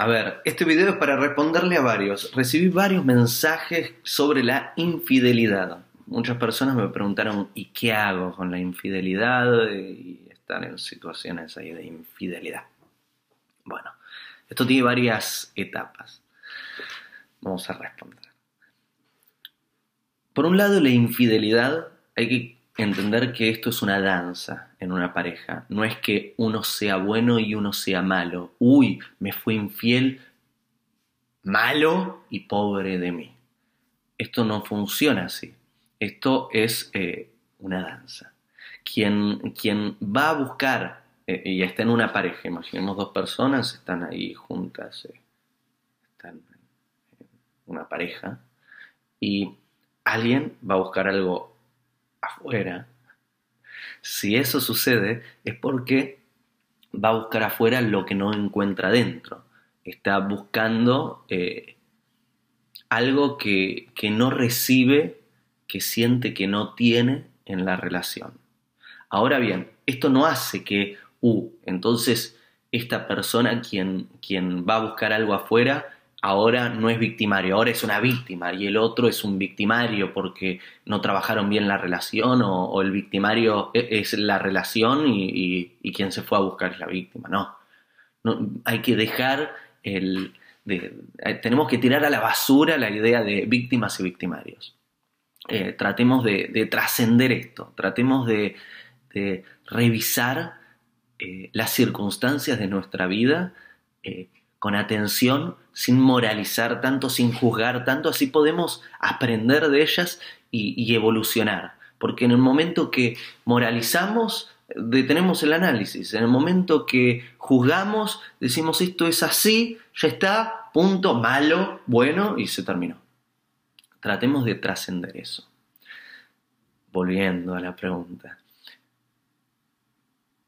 A ver, este video es para responderle a varios. Recibí varios mensajes sobre la infidelidad. Muchas personas me preguntaron, ¿y qué hago con la infidelidad? Y están en situaciones ahí de infidelidad. Bueno, esto tiene varias etapas. Vamos a responder. Por un lado, la infidelidad hay que entender que esto es una danza en una pareja. No es que uno sea bueno y uno sea malo. Uy, me fue infiel, malo y pobre de mí. Esto no funciona así. Esto es eh, una danza. Quien, quien, va a buscar eh, y está en una pareja, imaginemos dos personas, están ahí juntas, eh, están en una pareja, y alguien va a buscar algo afuera, si eso sucede es porque va a buscar afuera lo que no encuentra dentro. Está buscando eh, algo que, que no recibe, que siente que no tiene en la relación. Ahora bien, esto no hace que, uh, entonces esta persona quien, quien va a buscar algo afuera ahora no es victimario, ahora es una víctima y el otro es un victimario porque no trabajaron bien la relación o, el victimario e, es la relación y, quien se fue a buscar es la víctima. No, no hay que dejar el... Eh, tenemos que tirar a la basura la idea de víctimas y victimarios. Eh, tratemos de, trascender esto, tratemos de, revisar eh, las circunstancias de nuestra vida con atención, sin moralizar tanto, sin juzgar tanto, así podemos aprender de ellas y, evolucionar. Porque en el momento que moralizamos, detenemos el análisis. En el momento que juzgamos, decimos esto es así, ya está, punto, malo, bueno, y se terminó. Tratemos de trascender eso. Volviendo a la pregunta.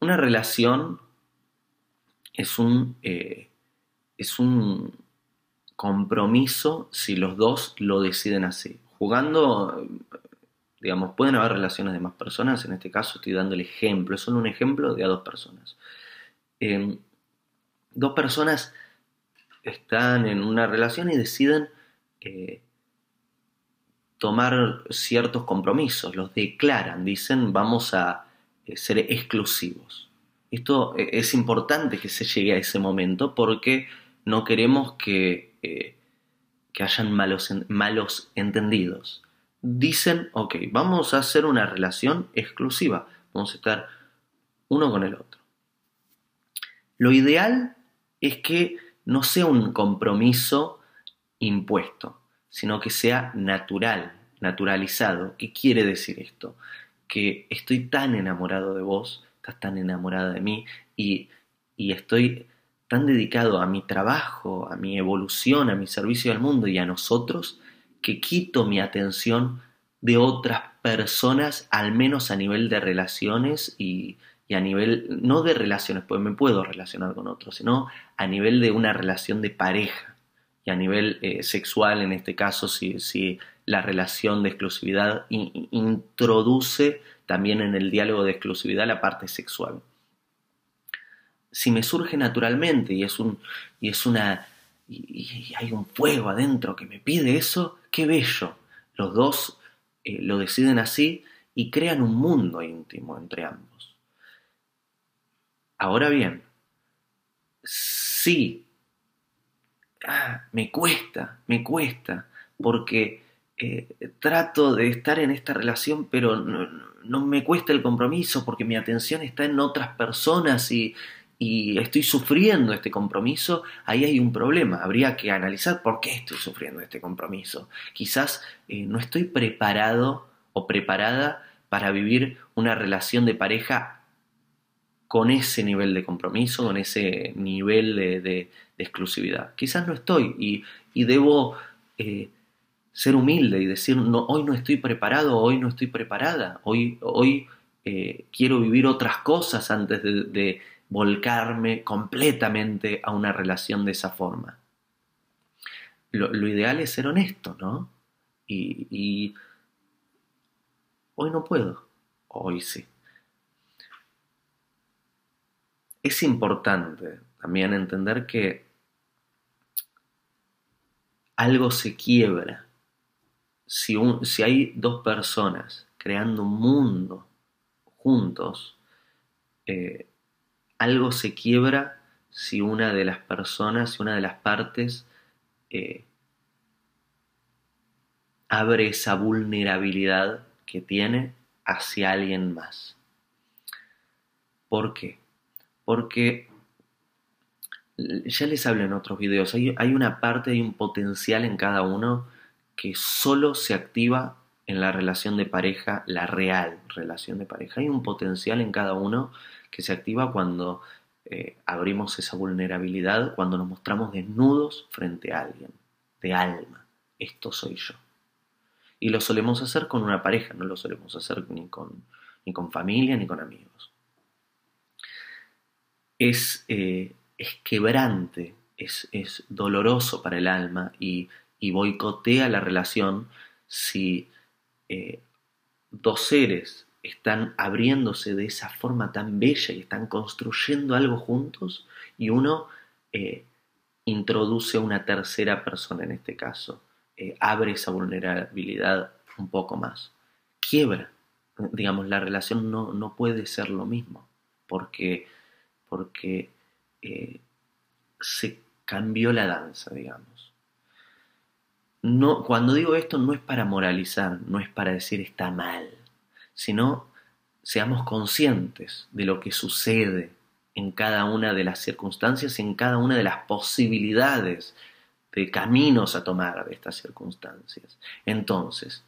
Una relación es un eh, es un compromiso si los dos lo deciden así. Jugando, digamos, pueden haber relaciones de más personas, en este caso estoy dando el ejemplo, es solo un ejemplo de a dos personas. Em, dos personas están en una relación y deciden eh, tomar ciertos compromisos, los declaran, dicen vamos a eh, ser exclusivos. Esto eh, es importante que se llegue a ese momento porque no queremos que, eh, que hayan malos, malos entendidos. Dicen, ok, vamos a hacer una relación exclusiva, vamos a estar uno con el otro. Lo ideal es que no sea un compromiso impuesto, sino que sea natural, naturalizado. ¿Qué quiere decir esto? Que estoy tan enamorado de vos, estás tan enamorada de mí y, y estoy tan dedicado a mi trabajo, a mi evolución, a mi servicio al mundo y a nosotros, que quito mi atención de otras personas, al menos a nivel de relaciones y, a nivel, no de relaciones, pues me puedo relacionar con otros, sino a nivel de una relación de pareja y a nivel eh, sexual, en este caso, si, si la relación de exclusividad introduce también en el diálogo de exclusividad la parte sexual si me surge naturalmente y es un y es una y, hay un fuego adentro que me pide eso, qué bello. Los dos eh, lo deciden así y crean un mundo íntimo entre ambos. Ahora bien, sí, ah, me cuesta, me cuesta, porque eh, trato de estar en esta relación, pero no, me cuesta el compromiso, porque mi atención está en otras personas y, y estoy sufriendo este compromiso, ahí hay un problema. Habría que analizar por qué estoy sufriendo este compromiso. Quizás eh, no estoy preparado o preparada para vivir una relación de pareja con ese nivel de compromiso, con ese nivel de, exclusividad. Quizás no estoy y, debo eh, ser humilde y decir, no, hoy no estoy preparado, hoy no estoy preparada, hoy, hoy eh, quiero vivir otras cosas antes de volcarme completamente a una relación de esa forma. Lo, ideal es ser honesto, ¿no? Y, hoy no puedo, hoy sí. Es importante también entender que algo se quiebra. Si, hay dos personas creando un mundo juntos, eh, algo se quiebra si una de las personas, si una de las partes eh, abre esa vulnerabilidad que tiene hacia alguien más. ¿Por qué? Porque ya les hablé en otros videos, hay, hay una parte, hay un potencial en cada uno que solo se activa en la relación de pareja, la real relación de pareja. Hay un potencial en cada uno que se activa cuando eh, abrimos esa vulnerabilidad, cuando nos mostramos desnudos frente a alguien, de alma. Esto soy yo. Y lo solemos hacer con una pareja, no lo solemos hacer ni con, ni con familia ni con amigos. Es, eh, es quebrante, es, es, doloroso para el alma y, y boicotea la relación si eh, dos seres están abriéndose de esa forma tan bella y están construyendo algo juntos y uno eh, introduce una tercera persona en este caso, eh, abre esa vulnerabilidad un poco más, quiebra, digamos, la relación no, no puede ser lo mismo, porque, porque se cambió la danza, digamos. No, cuando digo esto no es para moralizar, no es para decir está mal, sino seamos conscientes de lo que sucede en cada una de las circunstancias y en cada una de las posibilidades de caminos a tomar de estas circunstancias. Entonces,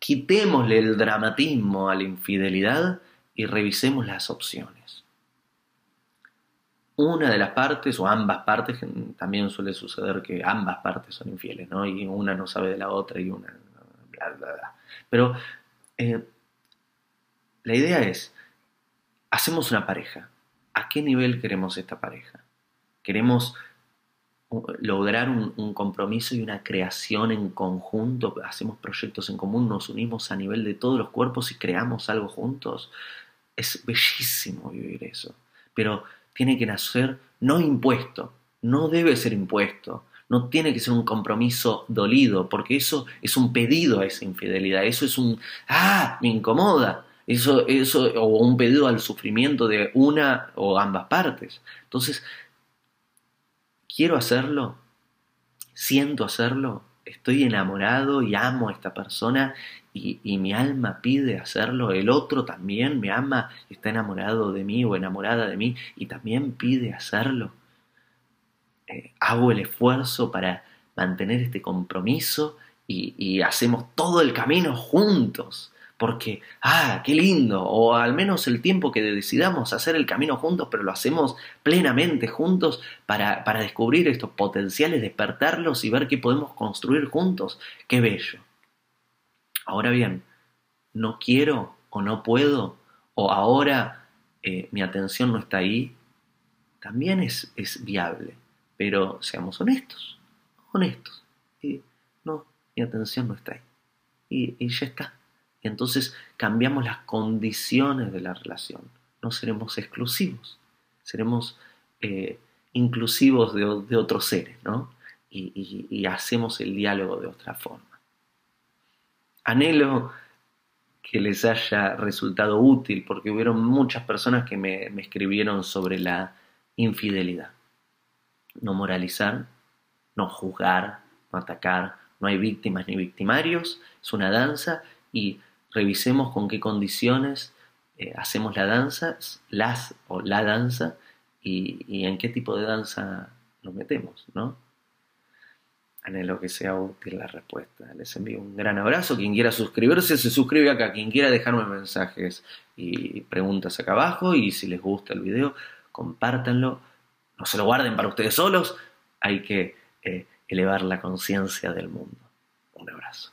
quitémosle el dramatismo a la infidelidad y revisemos las opciones una de las partes o ambas partes, también suele suceder que ambas partes son infieles, ¿no? Y una no sabe de la otra y una... Bla, bla, bla. Pero eh, la idea es, hacemos una pareja. ¿A qué nivel queremos esta pareja? ¿Queremos lograr un, un, compromiso y una creación en conjunto? ¿Hacemos proyectos en común? ¿Nos unimos a nivel de todos los cuerpos y creamos algo juntos? Es bellísimo vivir eso. Pero tiene que nacer no impuesto, no debe ser impuesto, no tiene que ser un compromiso dolido, porque eso es un pedido a esa infidelidad, eso es un, ah, me incomoda, eso, eso, o un pedido al sufrimiento de una o ambas partes. Entonces, quiero hacerlo, siento hacerlo, estoy enamorado y amo a esta persona y, mi alma pide hacerlo, el otro también me ama, está enamorado de mí o enamorada de mí y también pide hacerlo. Eh, hago el esfuerzo para mantener este compromiso y, y hacemos todo el camino juntos porque, ah, qué lindo, o al menos el tiempo que decidamos hacer el camino juntos, pero lo hacemos plenamente juntos para, para descubrir estos potenciales, despertarlos y ver qué podemos construir juntos. Qué bello. Ahora bien, no quiero o no puedo, o ahora eh, mi atención no está ahí, también es, es viable, pero seamos honestos, honestos. Y no, mi atención no está ahí. Y, y ya está entonces cambiamos las condiciones de la relación. No seremos exclusivos, seremos eh, inclusivos de, otros seres, ¿no? Y, hacemos el diálogo de otra forma. Anhelo que les haya resultado útil porque hubieron muchas personas que me escribieron sobre la infidelidad. No moralizar, no juzgar, no atacar, no hay víctimas ni victimarios, es una danza y revisemos con qué condiciones eh, hacemos la danza, las o la danza, y, en qué tipo de danza nos metemos, ¿no? Anhelo que sea útil la respuesta. Les envío un gran abrazo. Quien quiera suscribirse, se suscribe acá. Quien quiera dejarme mensajes y preguntas acá abajo. Y si les gusta el video, compártanlo. No se lo guarden para ustedes solos. Hay que eh, elevar la conciencia del mundo. Un abrazo.